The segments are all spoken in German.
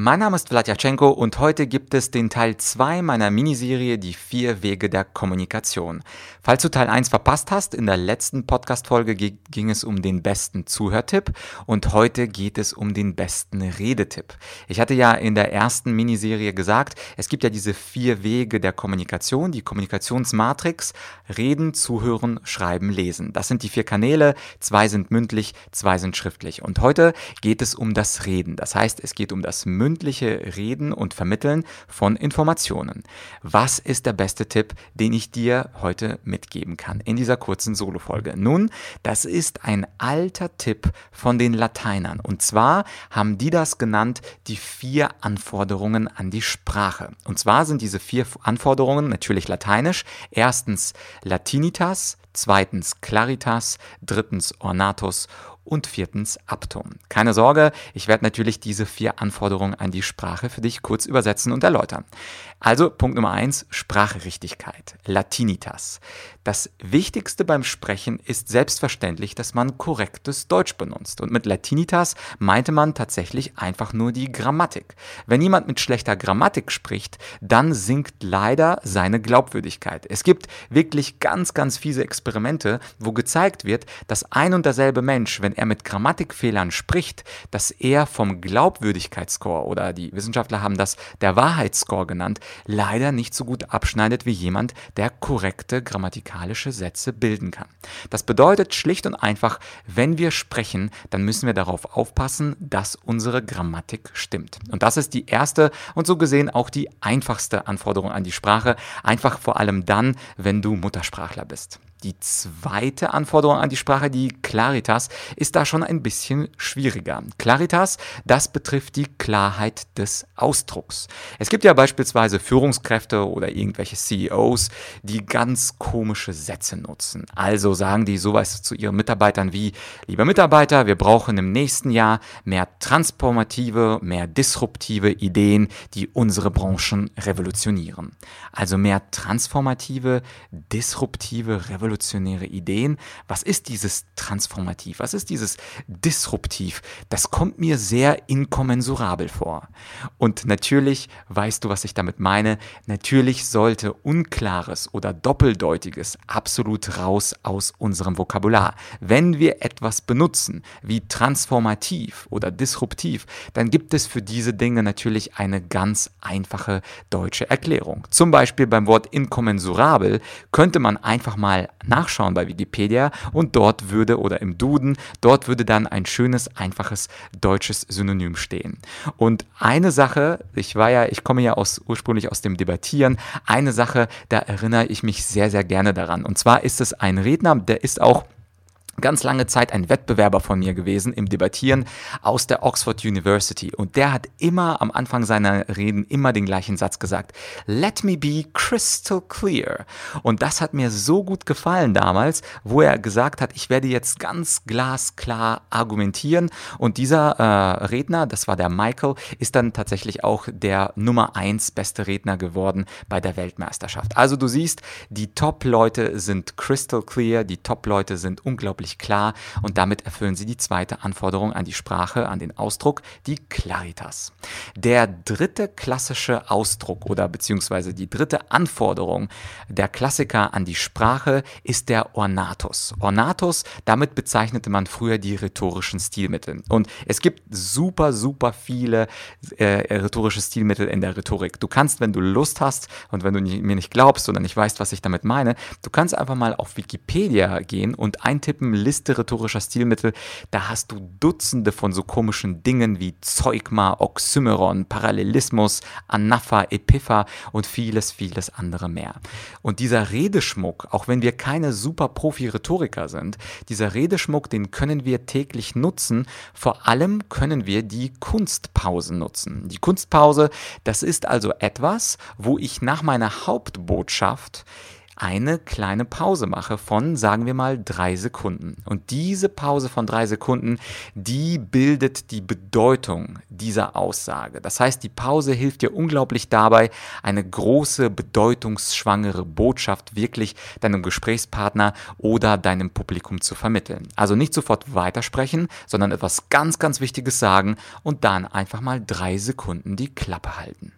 Mein Name ist Vladyachenko und heute gibt es den Teil 2 meiner Miniserie Die vier Wege der Kommunikation. Falls du Teil 1 verpasst hast, in der letzten Podcast-Folge ging es um den besten Zuhörtipp und heute geht es um den besten Redetipp. Ich hatte ja in der ersten Miniserie gesagt, es gibt ja diese vier Wege der Kommunikation, die Kommunikationsmatrix, Reden, Zuhören, Schreiben, Lesen. Das sind die vier Kanäle, zwei sind mündlich, zwei sind schriftlich. Und heute geht es um das Reden. Das heißt, es geht um das mündliche mündliche Reden und Vermitteln von Informationen. Was ist der beste Tipp, den ich dir heute mitgeben kann in dieser kurzen Solo-Folge? Nun, das ist ein alter Tipp von den Lateinern. Und zwar haben die das genannt, die vier Anforderungen an die Sprache. Und zwar sind diese vier Anforderungen natürlich lateinisch. Erstens Latinitas, zweitens Claritas, drittens Ornatus und viertens Aptum. Keine Sorge, ich werde natürlich diese vier Anforderungen an die Sprache für dich kurz übersetzen und erläutern. Also Punkt Nummer eins, Sprachrichtigkeit, Latinitas. Das Wichtigste beim Sprechen ist selbstverständlich, dass man korrektes Deutsch benutzt. Und mit Latinitas meinte man tatsächlich einfach nur die Grammatik. Wenn jemand mit schlechter Grammatik spricht, dann sinkt leider seine Glaubwürdigkeit. Es gibt wirklich ganz, ganz fiese Experimente, wo gezeigt wird, dass ein und derselbe Mensch, wenn er mit Grammatikfehlern spricht, dass er vom Glaubwürdigkeitsscore oder die Wissenschaftler haben das der Wahrheitsscore genannt, leider nicht so gut abschneidet wie jemand, der korrekte grammatikalische Sätze bilden kann. Das bedeutet schlicht und einfach, wenn wir sprechen, dann müssen wir darauf aufpassen, dass unsere Grammatik stimmt. Und das ist die erste und so gesehen auch die einfachste Anforderung an die Sprache, einfach vor allem dann, wenn du Muttersprachler bist. Die zweite Anforderung an die Sprache, die Claritas, ist da schon ein bisschen schwieriger. Claritas, das betrifft die Klarheit des Ausdrucks. Es gibt ja beispielsweise Führungskräfte oder irgendwelche CEOs, die ganz komische Sätze nutzen. Also sagen die sowas zu ihren Mitarbeitern wie, lieber Mitarbeiter, wir brauchen im nächsten Jahr mehr transformative, mehr disruptive Ideen, die unsere Branchen revolutionieren. Also mehr transformative, disruptive Revolutionen revolutionäre Ideen. Was ist dieses Transformativ? Was ist dieses Disruptiv? Das kommt mir sehr inkommensurabel vor. Und natürlich weißt du, was ich damit meine. Natürlich sollte Unklares oder Doppeldeutiges absolut raus aus unserem Vokabular. Wenn wir etwas benutzen wie transformativ oder disruptiv, dann gibt es für diese Dinge natürlich eine ganz einfache deutsche Erklärung. Zum Beispiel beim Wort inkommensurabel könnte man einfach mal nachschauen bei Wikipedia und dort würde oder im Duden, dort würde dann ein schönes, einfaches deutsches Synonym stehen. Und eine Sache, ich war ja, ich komme ja aus, ursprünglich aus dem Debattieren, eine Sache, da erinnere ich mich sehr, sehr gerne daran. Und zwar ist es ein Redner, der ist auch ganz lange Zeit ein Wettbewerber von mir gewesen im Debattieren aus der Oxford University. Und der hat immer am Anfang seiner Reden immer den gleichen Satz gesagt. Let me be crystal clear. Und das hat mir so gut gefallen damals, wo er gesagt hat, ich werde jetzt ganz glasklar argumentieren. Und dieser äh, Redner, das war der Michael, ist dann tatsächlich auch der Nummer eins beste Redner geworden bei der Weltmeisterschaft. Also du siehst, die Top-Leute sind crystal clear, die Top-Leute sind unglaublich völlig klar und damit erfüllen sie die zweite Anforderung an die Sprache, an den Ausdruck, die Claritas. Der dritte klassische Ausdruck oder beziehungsweise die dritte Anforderung der Klassiker an die Sprache ist der Ornatus. Ornatus, damit bezeichnete man früher die rhetorischen Stilmittel. Und es gibt super, super viele äh, rhetorische Stilmittel in der Rhetorik. Du kannst, wenn du Lust hast und wenn du mir nicht glaubst oder nicht weißt, was ich damit meine, du kannst einfach mal auf Wikipedia gehen und eintippen Liste rhetorischer Stilmittel, da hast du Dutzende von so komischen Dingen wie Zeugma, Oxymeron, Parallelismus, Anapha, Epipha und vieles, vieles andere mehr. Und dieser Redeschmuck, auch wenn wir keine super Profi-Rhetoriker sind, dieser Redeschmuck, den können wir täglich nutzen. Vor allem können wir die Kunstpausen nutzen. Die Kunstpause, das ist also etwas, wo ich nach meiner Hauptbotschaft eine kleine Pause mache von, sagen wir mal, drei Sekunden. Und diese Pause von drei Sekunden, die bildet die Bedeutung dieser Aussage. Das heißt, die Pause hilft dir unglaublich dabei, eine große, bedeutungsschwangere Botschaft wirklich deinem Gesprächspartner oder deinem Publikum zu vermitteln. Also nicht sofort weitersprechen, sondern etwas ganz, ganz Wichtiges sagen und dann einfach mal drei Sekunden die Klappe halten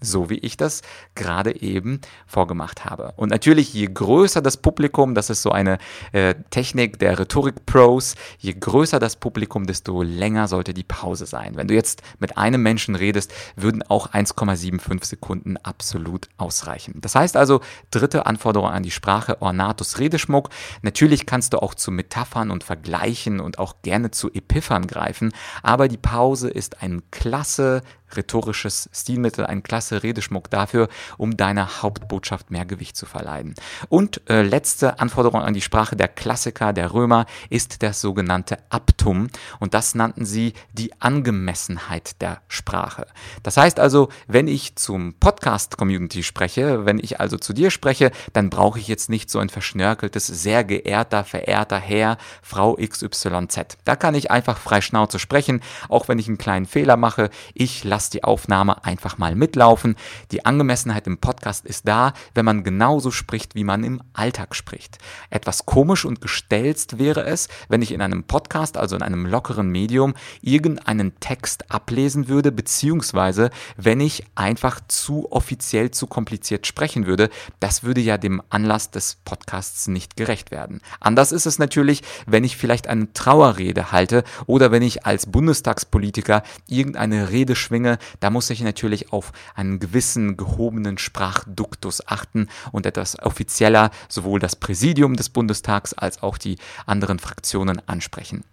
so wie ich das gerade eben vorgemacht habe. Und natürlich, je größer das Publikum, das ist so eine äh, Technik der Rhetorik-Pros, je größer das Publikum, desto länger sollte die Pause sein. Wenn du jetzt mit einem Menschen redest, würden auch 1,75 Sekunden absolut ausreichen. Das heißt also, dritte Anforderung an die Sprache, Ornatus Redeschmuck. Natürlich kannst du auch zu Metaphern und Vergleichen und auch gerne zu Epiphern greifen, aber die Pause ist ein klasse rhetorisches Stilmittel, ein klasse Redeschmuck dafür, um deiner Hauptbotschaft mehr Gewicht zu verleihen. Und äh, letzte Anforderung an die Sprache der Klassiker, der Römer, ist das sogenannte Aptum. Und das nannten sie die Angemessenheit der Sprache. Das heißt also, wenn ich zum Podcast-Community spreche, wenn ich also zu dir spreche, dann brauche ich jetzt nicht so ein verschnörkeltes, sehr geehrter, verehrter Herr, Frau XYZ. Da kann ich einfach frei Schnauze sprechen, auch wenn ich einen kleinen Fehler mache. Ich lasse lass die Aufnahme einfach mal mitlaufen. Die Angemessenheit im Podcast ist da, wenn man genauso spricht, wie man im Alltag spricht. Etwas komisch und gestelzt wäre es, wenn ich in einem Podcast, also in einem lockeren Medium, irgendeinen Text ablesen würde, beziehungsweise wenn ich einfach zu offiziell, zu kompliziert sprechen würde. Das würde ja dem Anlass des Podcasts nicht gerecht werden. Anders ist es natürlich, wenn ich vielleicht eine Trauerrede halte oder wenn ich als Bundestagspolitiker irgendeine Rede schwinge, Dinge, da muss ich natürlich auf einen gewissen gehobenen Sprachduktus achten und etwas offizieller sowohl das Präsidium des Bundestags als auch die anderen Fraktionen ansprechen.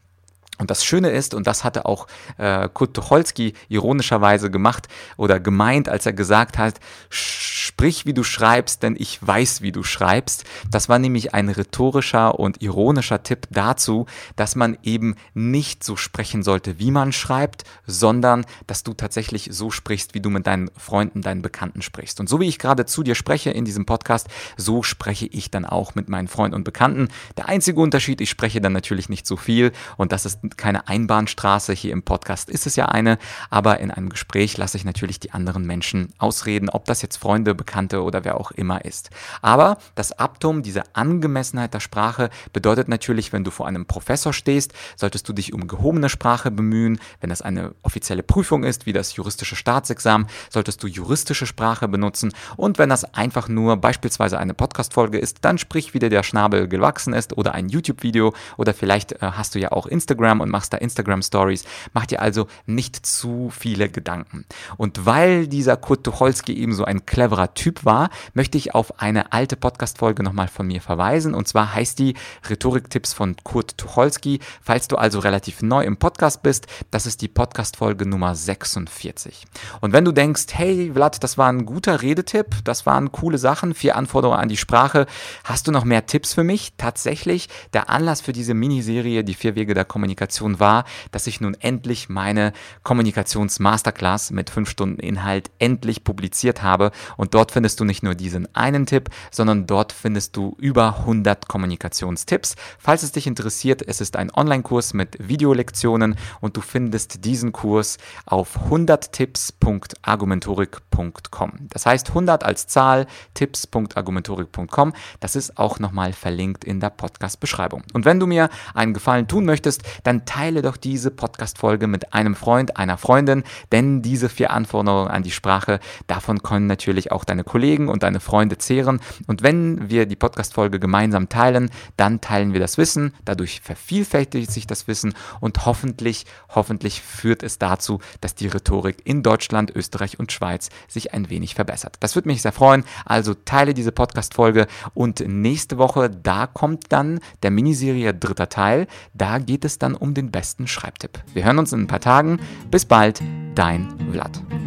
Und das Schöne ist, und das hatte auch äh, Kurt Tucholsky ironischerweise gemacht oder gemeint, als er gesagt hat, sprich wie du schreibst, denn ich weiß, wie du schreibst. Das war nämlich ein rhetorischer und ironischer Tipp dazu, dass man eben nicht so sprechen sollte, wie man schreibt, sondern dass du tatsächlich so sprichst, wie du mit deinen Freunden, deinen Bekannten sprichst. Und so wie ich gerade zu dir spreche in diesem Podcast, so spreche ich dann auch mit meinen Freunden und Bekannten. Der einzige Unterschied, ich spreche dann natürlich nicht so viel und das ist keine Einbahnstraße. Hier im Podcast ist es ja eine, aber in einem Gespräch lasse ich natürlich die anderen Menschen ausreden, ob das jetzt Freunde, Bekannte oder wer auch immer ist. Aber das Aptum, diese Angemessenheit der Sprache, bedeutet natürlich, wenn du vor einem Professor stehst, solltest du dich um gehobene Sprache bemühen. Wenn das eine offizielle Prüfung ist, wie das juristische Staatsexamen, solltest du juristische Sprache benutzen. Und wenn das einfach nur beispielsweise eine Podcast-Folge ist, dann sprich, wie dir der Schnabel gewachsen ist oder ein YouTube-Video oder vielleicht äh, hast du ja auch Instagram und machst da Instagram Stories. Mach dir also nicht zu viele Gedanken. Und weil dieser Kurt Tucholsky eben so ein cleverer Typ war, möchte ich auf eine alte Podcast-Folge nochmal von mir verweisen. Und zwar heißt die Rhetorik-Tipps von Kurt Tucholsky. Falls du also relativ neu im Podcast bist, das ist die Podcast-Folge Nummer 46. Und wenn du denkst, hey Vlad, das war ein guter Redetipp, das waren coole Sachen, vier Anforderungen an die Sprache, hast du noch mehr Tipps für mich? Tatsächlich, der Anlass für diese Miniserie, die vier Wege der Kommunikation, war, dass ich nun endlich meine Kommunikations-Masterclass mit 5 Stunden Inhalt endlich publiziert habe. Und dort findest du nicht nur diesen einen Tipp, sondern dort findest du über 100 Kommunikationstipps. Falls es dich interessiert, es ist ein Online-Kurs mit Videolektionen und du findest diesen Kurs auf 100tipps.argumentorik.com. Das heißt 100 als Zahl, tipps.argumentorik.com. Das ist auch nochmal verlinkt in der Podcast-Beschreibung. Und wenn du mir einen Gefallen tun möchtest, dann teile doch diese Podcast-Folge mit einem Freund, einer Freundin, denn diese vier Anforderungen an die Sprache, davon können natürlich auch deine Kollegen und deine Freunde zehren. Und wenn wir die Podcast-Folge gemeinsam teilen, dann teilen wir das Wissen, dadurch vervielfältigt sich das Wissen und hoffentlich, hoffentlich führt es dazu, dass die Rhetorik in Deutschland, Österreich und Schweiz sich ein wenig verbessert. Das würde mich sehr freuen. Also teile diese Podcast-Folge und nächste Woche, da kommt dann der Miniserie dritter Teil. Da geht es dann um den besten Schreibtipp. Wir hören uns in ein paar Tagen. Bis bald, dein Vlad.